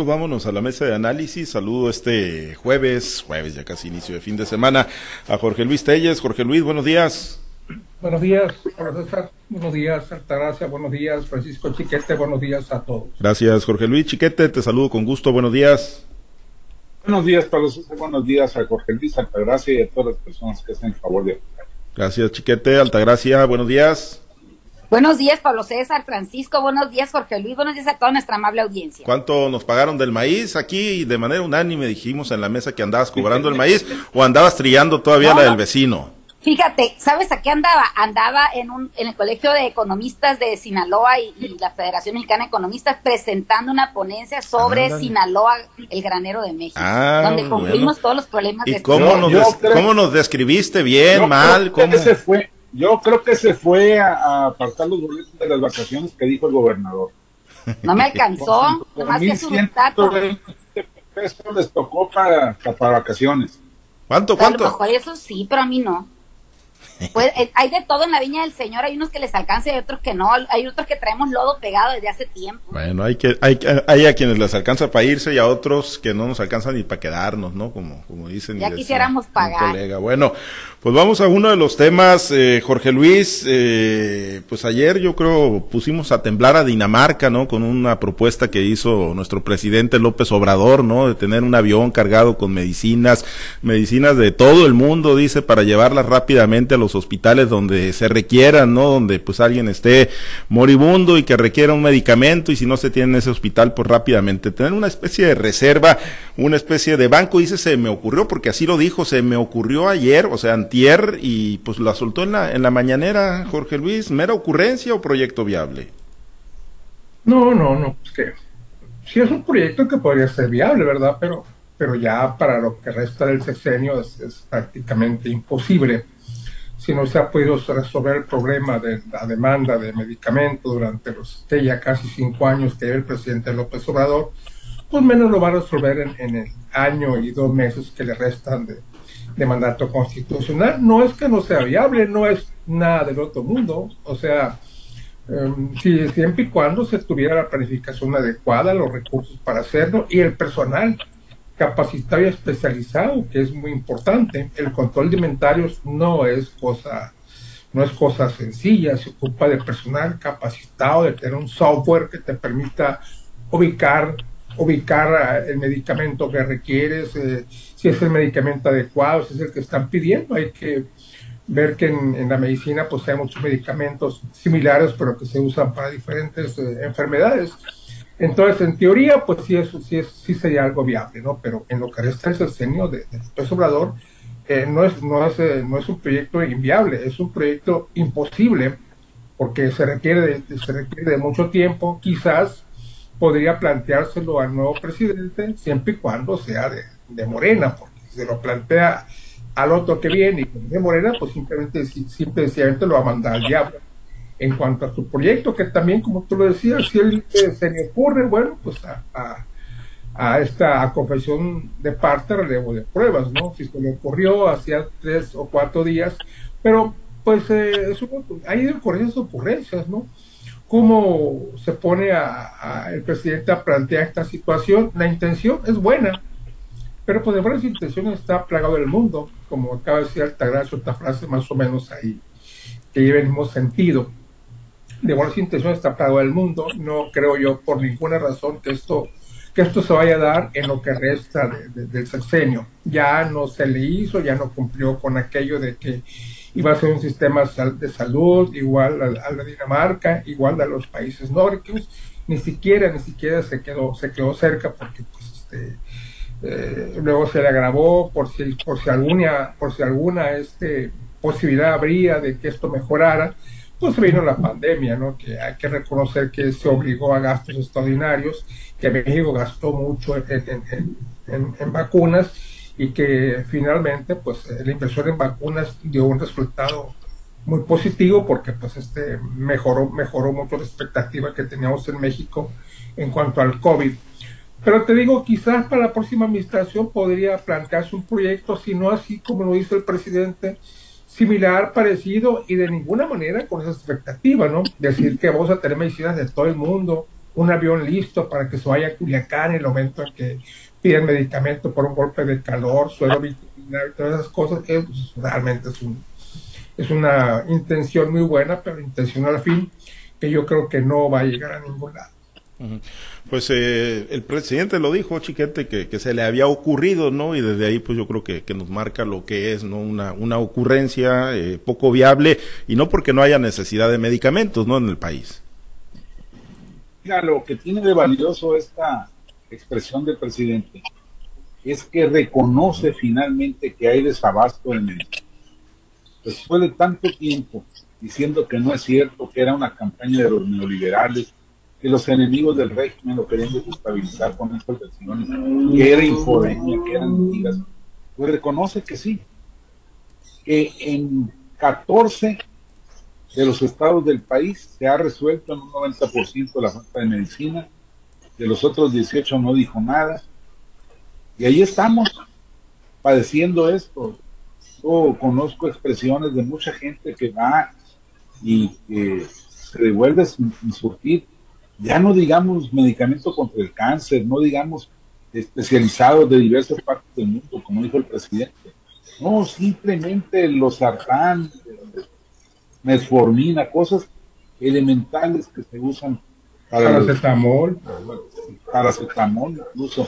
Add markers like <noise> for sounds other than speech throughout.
Pues vámonos a la mesa de análisis. Saludo este jueves, jueves ya casi inicio de fin de semana, a Jorge Luis Telles. Jorge Luis, buenos días. Buenos días, profesor. Buenos días, Altagracia. Buenos días, Francisco Chiquete. Buenos días a todos. Gracias, Jorge Luis Chiquete. Te saludo con gusto. Buenos días. Buenos días, Pablo César. Buenos días a Jorge Luis Altagracia y a todas las personas que hacen el favor de Gracias, Chiquete. Altagracia, buenos días. Buenos días, Pablo César, Francisco, buenos días, Jorge Luis, buenos días a toda nuestra amable audiencia. ¿Cuánto nos pagaron del maíz? Aquí de manera unánime dijimos en la mesa que andabas cobrando el maíz o andabas trillando todavía la del vecino. Fíjate, ¿sabes a qué andaba? Andaba en, un, en el Colegio de Economistas de Sinaloa y, la Federación Mexicana de Economistas presentando una ponencia sobre Sinaloa, el granero de México, ah, donde cumplimos todos los problemas ¿Y cómo, nos cómo nos describiste? ¿Bien, mal? ¿Cómo? se fue yo creo que se fue a, apartar los boletos de las vacaciones que dijo el gobernador. No me alcanzó, nomás que su pesos les tocó para, para vacaciones. ¿Cuánto, cuánto? A lo mejor eso sí, pero a mí no. Pues eh, hay de todo en la viña del Señor, hay unos que les alcanza y otros que no, hay otros que traemos lodo pegado desde hace tiempo. Bueno, hay que hay, hay a quienes les alcanza para irse y a otros que no nos alcanzan ni para quedarnos, ¿no? Como como dicen. Ya quisiéramos pagar. Colega. Bueno, pues vamos a uno de los temas, eh, Jorge Luis. Eh, pues ayer yo creo pusimos a temblar a Dinamarca, ¿no? Con una propuesta que hizo nuestro presidente López Obrador, ¿no? De tener un avión cargado con medicinas, medicinas de todo el mundo, dice, para llevarlas rápidamente a los hospitales donde se requieran, ¿no? Donde pues alguien esté moribundo y que requiera un medicamento y si no se tiene en ese hospital, pues rápidamente tener una especie de reserva, una especie de banco. Dice, se me ocurrió, porque así lo dijo, se me ocurrió ayer, o sea, y pues la soltó en la, en la mañanera, Jorge Luis, ¿mera ocurrencia o proyecto viable? No, no, no, pues que sí es un proyecto que podría ser viable, ¿verdad? Pero, pero ya para lo que resta del sexenio es, prácticamente imposible. Si no se ha podido resolver el problema de la demanda de medicamentos durante los ya casi cinco años que el presidente López Obrador, pues menos lo va a resolver en, el año y dos meses que le restan de, de mandato constitucional. No es que no sea viable, no es nada del otro mundo. O sea, em, si siempre y cuando se tuviera la planificación adecuada, los recursos para hacerlo y el personal capacitado y especializado, que es muy importante. El control de no es cosa no es cosa sencilla, se ocupa de personal capacitado, de tener un software que te permita ubicar ubicar el medicamento que requieres, eh, si es el medicamento adecuado, si es el que están pidiendo. Hay que ver que en, la medicina pues hay muchos medicamentos similares, pero que se usan para diferentes eh, enfermedades. Entonces, en teoría, pues sí, eso sí, sí sería algo viable, ¿no? Pero en lo que resta el sexenio de, de Obrador, eh, no, es, no, es, no es un proyecto inviable, es un proyecto imposible, porque se requiere se requiere de mucho tiempo, quizás podría planteárselo al nuevo presidente siempre y cuando sea de, Morena, porque si se lo plantea al otro que viene y de Morena, pues simplemente, simplemente lo va a mandar al diablo. En cuanto a su proyecto, que también, como tú lo decías, si él se le ocurre, bueno, pues a, esta confesión de parte relevo de pruebas, ¿no? Si se le ocurrió hacía tres o cuatro días, pero pues eh, hay ocurrencias ocurrencias, ¿no? cómo se pone a, el presidente a plantear esta situación. La intención es buena, pero pues de buenas intenciones está plagado el mundo, como acaba de decir Altagracia, otra frase más o menos ahí, que lleva el mismo sentido. De buenas intenciones plagado el mundo, no creo yo por ninguna razón que esto que esto se vaya a dar en lo que resta del sexenio. Ya no se le hizo, ya no cumplió con aquello de que iba a ser un sistema de salud igual a, la Dinamarca, igual a los países nórdicos, ni siquiera, ni siquiera se quedó, se quedó cerca porque pues este eh, luego se le agravó por si, por si alguna, por si alguna este, posibilidad habría de que esto mejorara, pues vino la pandemia, ¿no? Que hay que reconocer que se obligó a gastos extraordinarios, que México gastó mucho en, vacunas y que finalmente pues la inversión en vacunas dio un resultado muy positivo porque pues este mejoró mejoró mucho la expectativa que teníamos en México en cuanto al COVID. Pero te digo, quizás para la próxima administración podría plantearse un proyecto, si no así como lo dice el presidente, similar, parecido y de ninguna manera con esa expectativa, ¿no? Decir que vamos a tener medicinas de todo el mundo un avión listo para que se vaya a Culiacán en el momento en que piden medicamento por un golpe de calor, suelo veterinario, todas esas cosas, que pues, realmente es, un, es una intención muy buena, pero intención al fin que yo creo que no va a llegar a ningún lado. Pues eh, el presidente lo dijo, Chiquete, que, se le había ocurrido, ¿no? Y desde ahí, pues yo creo que, que nos marca lo que es, ¿no? Una, una ocurrencia eh, poco viable y no porque no haya necesidad de medicamentos, ¿no? En el país. Mira, lo que tiene de valioso esta expresión del presidente es que reconoce finalmente que hay desabasto en el Después de tanto tiempo diciendo que no es cierto, que era una campaña de los neoliberales, que los enemigos del régimen lo querían desestabilizar con estas versiones, que era infodemia, que eran mentiras, pues reconoce que sí, que en 14 de los estados del país se ha resuelto en un 90% la falta de medicina, de los otros 18 no dijo nada, y ahí estamos padeciendo esto. Yo conozco expresiones de mucha gente que va y que se devuelve sin, surtir, ya no digamos medicamento contra el cáncer, no digamos especializados de diversas partes del mundo, como dijo el presidente. No, simplemente los sartán, metformina, cosas elementales que se usan para paracetamol, paracetamol incluso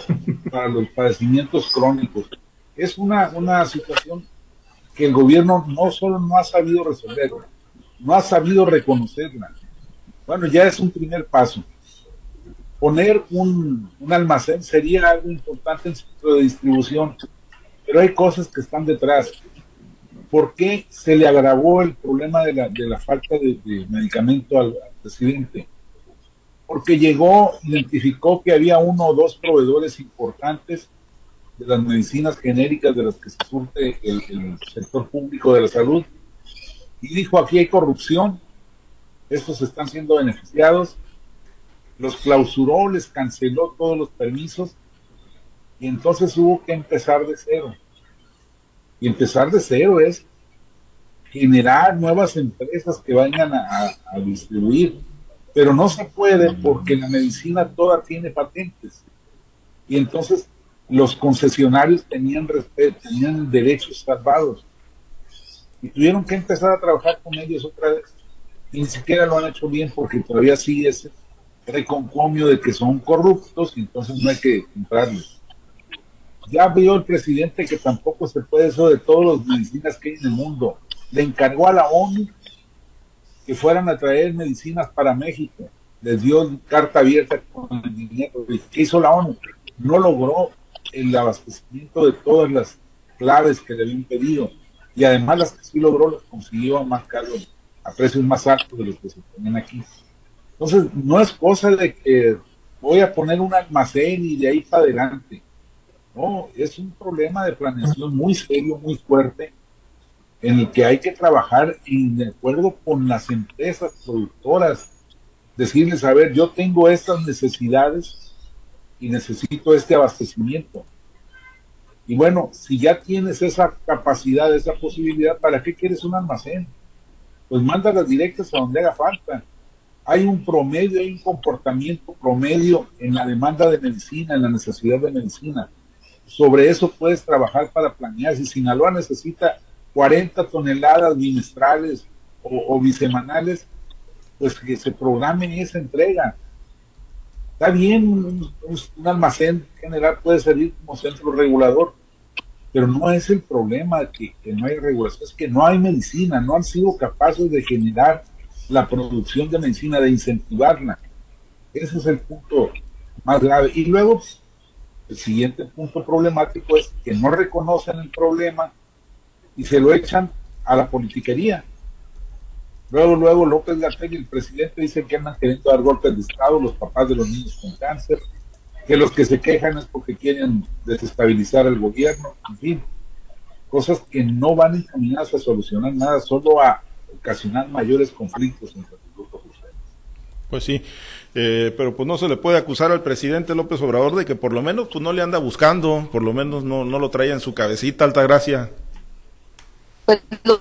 para los padecimientos crónicos. Es una, una situación que el gobierno no solo no ha sabido resolver, no ha sabido reconocerla. Bueno, ya es un primer paso. Poner un, almacén sería algo importante en centro de distribución, pero hay cosas que están detrás. ¿Por qué se le agravó el problema de la, de la falta de, medicamento al, presidente? Porque llegó, identificó que había uno o dos proveedores importantes de las medicinas genéricas de las que se surte el sector público de la salud y dijo aquí hay corrupción, estos están siendo beneficiados, los clausuró, les canceló todos los permisos y entonces hubo que empezar de cero. Y empezar de cero es generar nuevas empresas que vayan a, distribuir, pero no se puede porque la medicina toda tiene patentes. Y entonces los concesionarios tenían, tenían derechos salvados y tuvieron que empezar a trabajar con ellos otra vez. Ni siquiera lo han hecho bien porque todavía sigue ese reconcomio de que son corruptos y entonces no hay que comprarles. Ya vio el presidente que tampoco se puede eso de todas las medicinas que hay en el mundo. Le encargó a la ONU que fueran a traer medicinas para México. Les dio carta abierta con el dinero. ¿Qué hizo la ONU? No logró el abastecimiento de todas las claves que le habían pedido y además las que sí logró las consiguió a más caro, a precios más altos de los que se ponen aquí. Entonces, no es cosa de que voy a poner un almacén y de ahí para adelante. No, es un problema de planeación muy serio, muy fuerte, en el que hay que trabajar en de acuerdo con las empresas productoras, decirles, a ver, yo tengo estas necesidades y necesito este abastecimiento. Y bueno, si ya tienes esa capacidad, esa posibilidad, ¿para qué quieres un almacén? Pues mándalas directas a donde haga falta. Hay un promedio, hay un comportamiento promedio en la demanda de medicina, en la necesidad de medicina. Sobre eso puedes trabajar para planear. Si Sinaloa necesita 40 toneladas bimestrales o, bisemanales, pues que se programe esa entrega. Está bien, un, almacén general puede servir como centro regulador, pero no es el problema que, que no hay regulación, es que no hay medicina, no han sido capaces de generar la producción de medicina, de incentivarla. Ese es el punto más grave. Y luego, el siguiente punto problemático es que no reconocen el problema y se lo echan a la politiquería. Luego, luego López Gatell, el presidente, dice que andan queriendo dar golpes de Estado los papás de los niños con cáncer que los que se quejan es porque quieren desestabilizar el gobierno, en fin, cosas que no van encaminadas a solucionar nada, solo a ocasionar mayores conflictos entre los grupos Pues sí, eh, pero pues no se le puede acusar al presidente López Obrador de que por lo menos pues no le anda buscando, por lo menos no, no lo trae en su cabecita, Altagracia. Pues lo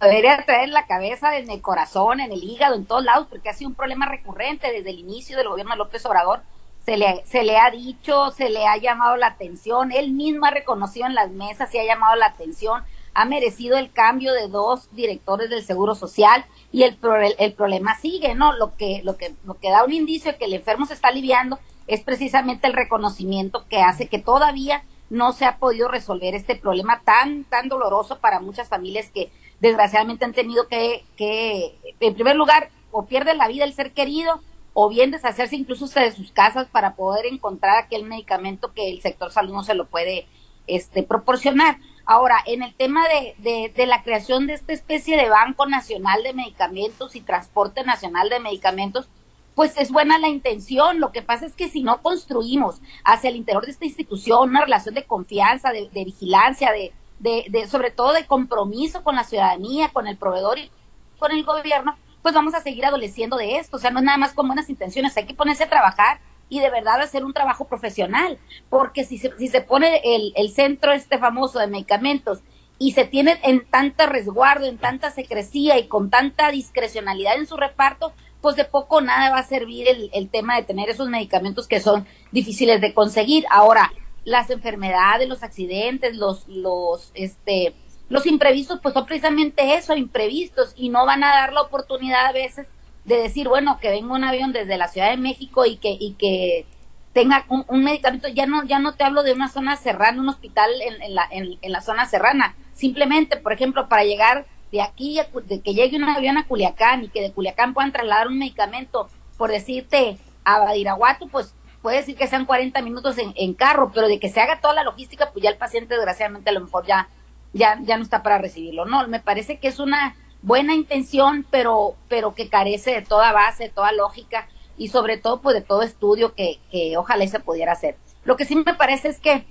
debería traer en la cabeza, en el corazón, en el hígado, en todos lados, porque ha sido un problema recurrente desde el inicio del gobierno de López Obrador. Se le, se le ha dicho, se le ha llamado la atención, él mismo ha reconocido en las mesas y ha llamado la atención, ha merecido el cambio de dos directores del Seguro Social y el, el, problema sigue, ¿no? Lo que, lo, que, lo que da un indicio de que el enfermo se está aliviando es precisamente el reconocimiento que hace que todavía no se ha podido resolver este problema tan, tan doloroso para muchas familias que desgraciadamente han tenido que, que, en primer lugar, o pierden la vida el ser querido, o bien deshacerse incluso de sus casas para poder encontrar aquel medicamento que el sector salud no se lo puede este, proporcionar. Ahora, en el tema de, de, de, la creación de esta especie de Banco Nacional de Medicamentos y Transporte Nacional de Medicamentos, pues es buena la intención. Lo que pasa es que si no construimos hacia el interior de esta institución una relación de confianza, de, de vigilancia, de, sobre todo de compromiso con la ciudadanía, con el proveedor y con el gobierno, pues vamos a seguir adoleciendo de esto. O sea, no es nada más con buenas intenciones, hay que ponerse a trabajar y de verdad hacer un trabajo profesional, porque si se, si se pone el, el centro este famoso de medicamentos y se tiene en tanta resguardo, en tanta secrecía y con tanta discrecionalidad en su reparto, pues de poco nada va a servir el, el tema de tener esos medicamentos que son difíciles de conseguir. Ahora, las enfermedades, los accidentes, los, los, este, los imprevistos, pues son precisamente eso, imprevistos, y no van a dar la oportunidad a veces de decir, bueno, que venga un avión desde la Ciudad de México y que, y que tenga un, medicamento, ya no, ya no te hablo de una zona serrana, un hospital en, la, en, la zona serrana, simplemente, por ejemplo, para llegar de aquí, de que llegue un avión a Culiacán y que de Culiacán puedan trasladar un medicamento, por decirte, a Badiraguato, pues puede decir que sean 40 minutos en, carro, pero de que se haga toda la logística, pues ya el paciente desgraciadamente a lo mejor ya, ya, ya no está para recibirlo. No, me parece que es una buena intención, pero, pero que carece de toda base, de toda lógica y sobre todo pues de todo estudio que, que ojalá se pudiera hacer. Lo que sí me parece es que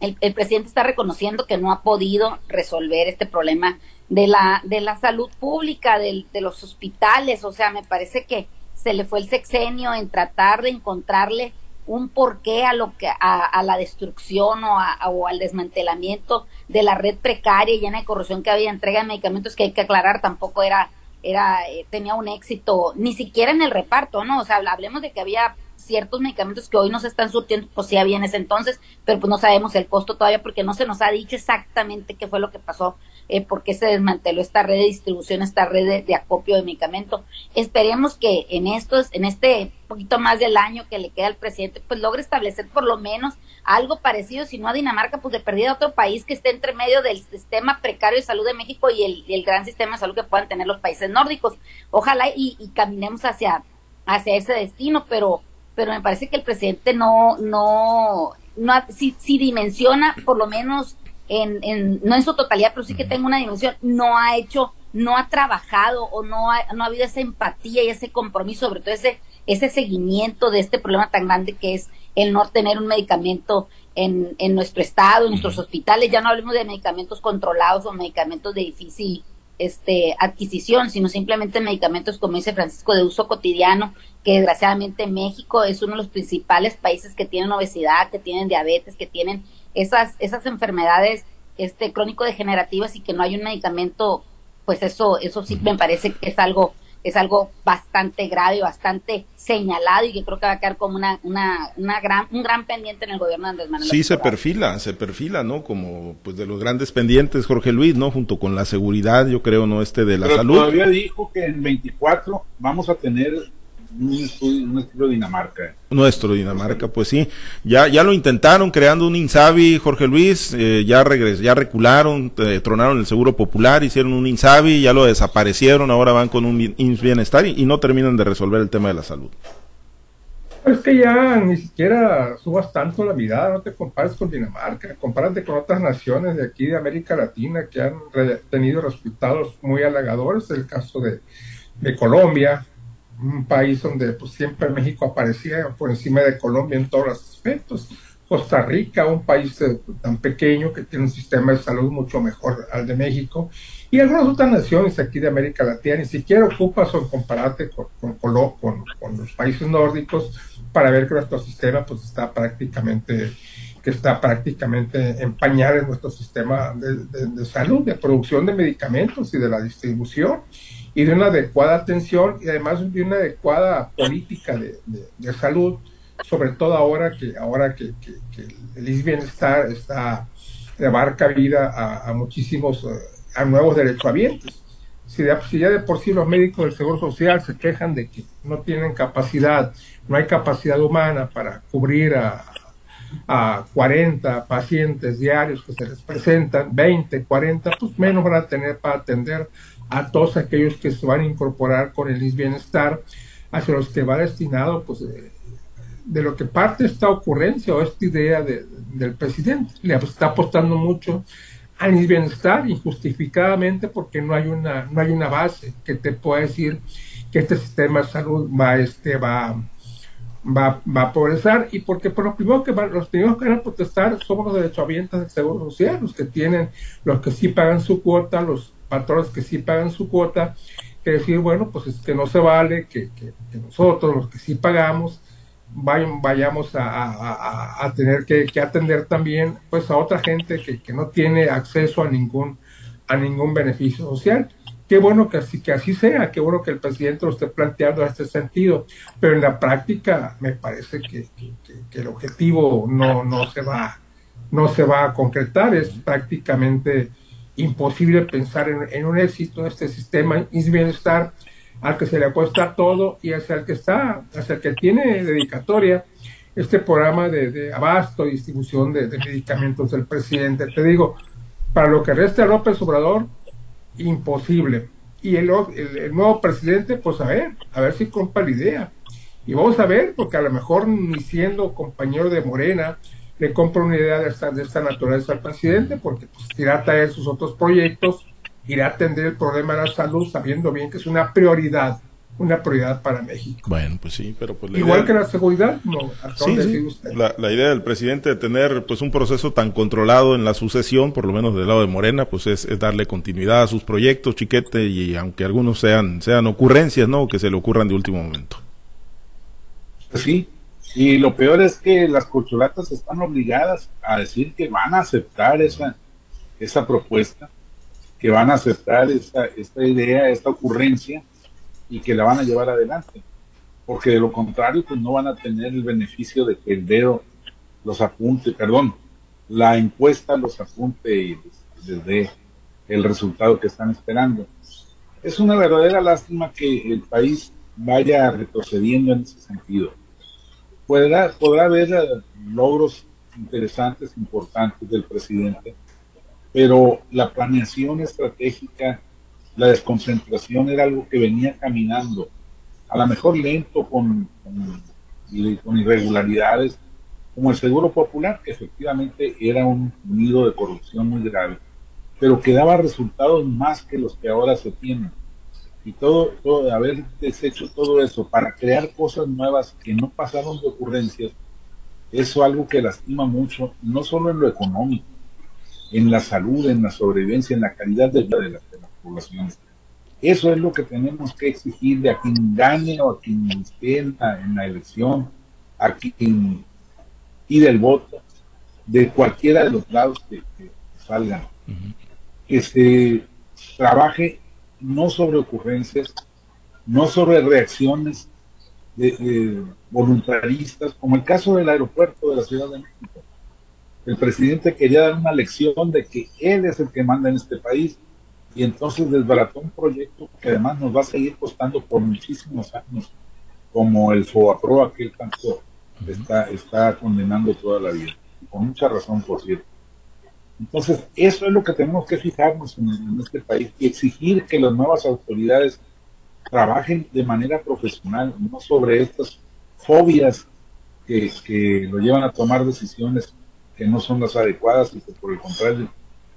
el, el, presidente está reconociendo que no ha podido resolver este problema de la, de la salud pública, de, de los hospitales, o sea, me parece que se le fue el sexenio en tratar de encontrarle un porqué a lo que a, la destrucción o, o, al desmantelamiento de la red precaria y llena de corrupción que había entrega de medicamentos que hay que aclarar tampoco era era eh, tenía un éxito ni siquiera en el reparto no o sea hablemos de que había ciertos medicamentos que hoy no se están surtiendo pues sí había en ese entonces pero pues no sabemos el costo todavía porque no se nos ha dicho exactamente qué fue lo que pasó eh, por qué se desmanteló esta red de distribución, esta red de, acopio de medicamentos. Esperemos que en estos, en este poquito más del año que le queda al presidente, pues logre establecer por lo menos algo parecido, si no a Dinamarca, pues de perdida otro país que esté entre medio del sistema precario de salud de México y el, el gran sistema de salud que puedan tener los países nórdicos. Ojalá y, caminemos hacia, hacia ese destino, pero, pero me parece que el presidente no, no, no, si, si dimensiona por lo menos en, no en su totalidad, pero sí que tenga una dimensión, no ha hecho, no ha trabajado o no ha, no ha habido esa empatía y ese compromiso, sobre todo ese, ese seguimiento de este problema tan grande que es el no tener un medicamento en, en nuestro estado, en nuestros hospitales, ya no hablemos de medicamentos controlados o medicamentos de difícil este, adquisición, sino simplemente medicamentos, como dice Francisco, de uso cotidiano, que desgraciadamente México es uno de los principales países que tienen obesidad, que tienen diabetes, que tienen esas, esas enfermedades este, crónico-degenerativas y que no hay un medicamento, pues eso, eso sí me parece que es algo es algo bastante grave, bastante señalado y que creo que va a quedar como una, una, una gran, un gran pendiente en el gobierno de Andrés Manuel. Sí, se perfila, se perfila, ¿no? Como pues de los grandes pendientes, Jorge Luis, ¿no? Junto con la seguridad, yo creo, ¿no? Este de la Pero salud. Todavía dijo que en 24 vamos a tener nuestro Dinamarca. Nuestro Dinamarca, pues sí. Ya, ya lo intentaron creando un Insabi, Jorge Luis, eh, ya regres, ya recularon, eh, tronaron el Seguro Popular, hicieron un Insabi, ya lo desaparecieron, ahora van con un INS Bienestar y, no terminan de resolver el tema de la salud. Es que ya ni siquiera subas tanto la mirada, no te compares con Dinamarca, compárate con otras naciones de aquí de América Latina que han tenido resultados muy halagadores, el caso de, de Colombia, un país donde pues, siempre México aparecía por encima de Colombia en todos los aspectos. Costa Rica, un país eh, tan pequeño que tiene un sistema de salud mucho mejor al de México, y algunas otras naciones aquí de América Latina ni siquiera ocupa son compararte con, con, con, los países nórdicos para ver que nuestro sistema pues está prácticamente que está prácticamente en nuestro sistema de, salud, de producción de medicamentos y de la distribución y de una adecuada atención y además de una adecuada política de, salud, sobre todo ahora que ahora que, el bienestar está abarca vida a, muchísimos eh, a nuevos derechohabientes. Si, si ya de por sí los médicos del Seguro Social se quejan de que no tienen capacidad, no hay capacidad humana para cubrir a, a 40 pacientes diarios que se les presentan, 20, 40, pues menos van a tener para atender a todos aquellos que se van a incorporar con el bienestar, hacia los que va destinado, pues, de, lo que parte esta ocurrencia o esta idea del presidente. Le está apostando mucho al bienestar injustificadamente porque no hay una, no hay una base que te pueda decir que este sistema de salud va, este, va, va, va a progresar y porque por los primeros que van, los primeros que van a protestar somos los derechohabientes del Seguro Social, los que tienen, los que sí pagan su cuota, los patrones que sí pagan su cuota, que decir, bueno, pues es que no se vale que, que, nosotros, los que sí pagamos, vayamos a, tener que, que, atender también pues a otra gente que, que no tiene acceso a ningún, a ningún beneficio social. Qué bueno que así, que así sea, qué bueno que el presidente lo esté planteando en este sentido, pero en la práctica me parece que, el objetivo no, no, se va, no se va a concretar, es prácticamente imposible pensar en, un éxito de este sistema y bienestar al que se le apuesta todo y hacia el que está, hacia el que tiene dedicatoria este programa de, abasto y distribución de, de, medicamentos del presidente. Te digo, para lo que resta López Obrador, imposible. Y el, el, nuevo presidente, pues a ver, a ver si compra la idea. Y vamos a ver, porque a lo mejor ni siendo compañero de Morena, le compra una idea de esta, de esta naturaleza al presidente, porque pues, irá a traer sus otros proyectos, irá a atender el problema de la salud, sabiendo bien que es una prioridad una prioridad para México. Bueno, pues sí, pero pues igual que la seguridad, no. Sí, La, la, idea del presidente de tener pues un proceso tan controlado en la sucesión, por lo menos del lado de Morena, pues es, darle continuidad a sus proyectos, chiquete, y aunque algunos sean sean ocurrencias, no, que se le ocurran de último momento. Pues sí, y lo peor es que las corcholatas están obligadas a decir que van a aceptar esa esa propuesta, que van a aceptar esta esta idea, esta ocurrencia y que la van a llevar adelante. Porque de lo contrario, pues no van a tener el beneficio de que el dedo los apunte, perdón, la encuesta los apunte y les, dé el resultado que están esperando. Es una verdadera lástima que el país vaya retrocediendo en ese sentido. Podrá, podrá haber eh, logros interesantes, importantes del presidente, pero la planeación estratégica la desconcentración era algo que venía caminando, a lo mejor lento, con, irregularidades, como el Seguro Popular, que efectivamente era un nido de corrupción muy grave, pero que daba resultados más que los que ahora se tienen. Y todo, haber deshecho todo eso para crear cosas nuevas que no pasaron de ocurrencias, eso algo que lastima mucho, no solo en lo económico, en la salud, en la sobrevivencia, en la calidad de vida de las poblaciones. Eso es lo que tenemos que exigir a quien gane o a quien esté en la, elección, a quien pide el voto, de cualquiera de los lados que, salgan. Que se trabaje no sobre ocurrencias, no sobre reacciones de, voluntaristas, como el caso del aeropuerto de la Ciudad de México. El presidente quería dar una lección de que él es el que manda en este país y entonces desbarató un proyecto que además nos va a seguir costando por muchísimos años, como el FOAPRO, aquel tanto está, está condenando toda la vida, con mucha razón, por cierto. Entonces, eso es lo que tenemos que fijarnos en, este país y exigir que las nuevas autoridades trabajen de manera profesional, no sobre estas fobias que, que lo llevan a tomar decisiones que no son las adecuadas y que por el contrario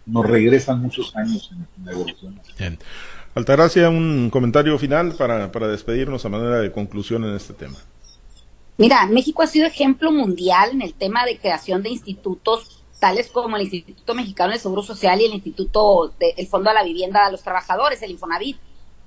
nos regresan muchos años en, la evolución. Bien. Altagracia, un comentario final para, para despedirnos a manera de conclusión en este tema. Mira, México ha sido ejemplo mundial en el tema de creación de institutos tales como el Instituto Mexicano del Seguro Social y el Instituto del Fondo de la Vivienda de los Trabajadores, el Infonavit.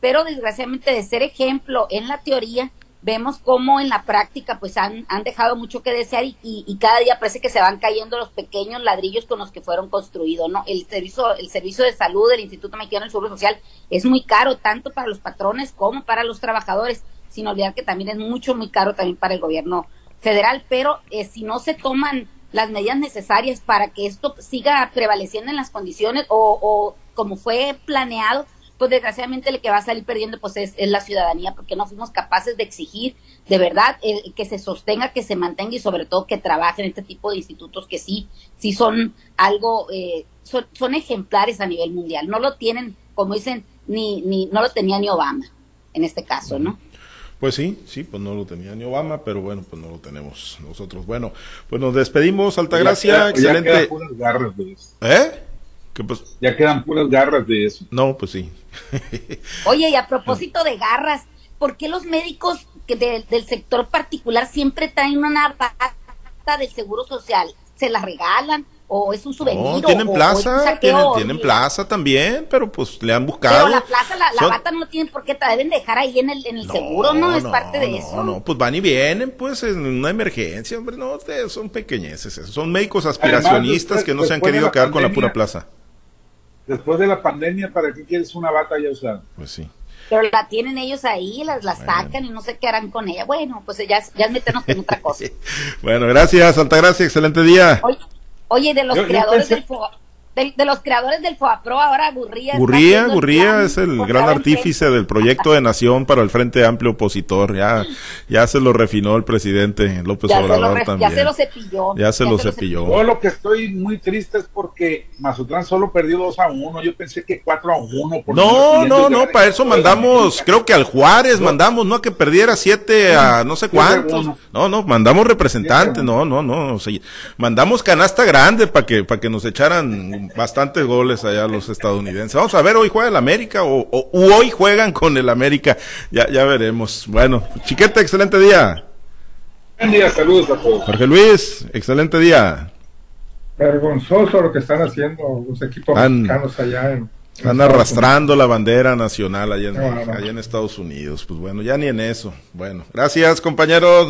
Pero desgraciadamente de ser ejemplo en la teoría, vemos cómo en la práctica pues han, han dejado mucho que desear y, y, cada día parece que se van cayendo los pequeños ladrillos con los que fueron construidos, ¿no? El servicio, el servicio de salud del Instituto Mexicano del Seguro Social es muy caro, tanto para los patrones como para los trabajadores, sin olvidar que también es mucho, muy caro también para el gobierno federal, pero eh, si no se toman las medidas necesarias para que esto siga prevaleciendo en las condiciones o, o como fue planeado, pues desgraciadamente el que va a salir perdiendo pues es, la ciudadanía porque no fuimos capaces de exigir de verdad que se sostenga, que se mantenga y sobre todo que trabajen este tipo de institutos que sí, sí son algo, eh, son, son ejemplares a nivel mundial. No lo tienen, como dicen, ni, ni, no lo tenía ni Obama en este caso, ¿no? Pues sí, sí, pues no lo tenía ni Obama, pero bueno, pues no lo tenemos nosotros. Bueno, pues nos despedimos, Altagracia, excelente. ¿Eh? Pues? Ya quedan puras garras de eso. No, pues sí. <laughs> Oye, y a propósito de garras, ¿por qué los médicos que del sector particular siempre traen una pata del seguro social? ¿Se la regalan? o es un souvenir. No, tienen plaza, tienen, plaza también, pero pues le han buscado. Pero la plaza, la, bata no tienen por qué, te deben dejar ahí en el, en el seguro, ¿no? Es parte de eso. No, no, pues van y vienen, pues en una emergencia, hombre, no, son pequeñeces, son médicos aspiracionistas que no se han querido quedar con la pura plaza después de la pandemia, ¿para qué quieres una bata ya usada? Pues sí. Pero la tienen ellos ahí, las, la sacan y no sé qué harán con ella. Bueno, pues ya, ya meternos en otra <laughs> cosa. bueno, gracias, Santa Gracia, excelente día. Oye, de los creadores del de, los creadores del FOAPRO, ahora Gurría. Gurría, Gurría es el gran artífice del proyecto de nación para el Frente Amplio Opositor. Ya, ya se lo refinó el presidente López Obrador también. Ya se lo cepilló. Ya se lo cepilló. Yo lo que estoy muy triste es porque Mazatlán solo perdió 2 a 1. Yo pensé que 4 a 1. no, no, no, para eso mandamos, creo que al Juárez mandamos, no a que perdiera 7 a no sé cuántos. No, no, mandamos representantes, no, no, no. O mandamos canasta grande para que, para que nos echaran bastantes goles allá los estadounidenses. Vamos a ver, hoy juega el América o, hoy juegan con el América. Ya, ya veremos. Bueno, Chiquete, excelente día. Buen día, saludos a todos. Jorge Luis, excelente día. Vergonzoso lo que están haciendo los equipos mexicanos allá en. Están arrastrando la bandera nacional allá en, allá en Estados Unidos. Pues bueno, ya ni en eso. Bueno, gracias compañeros.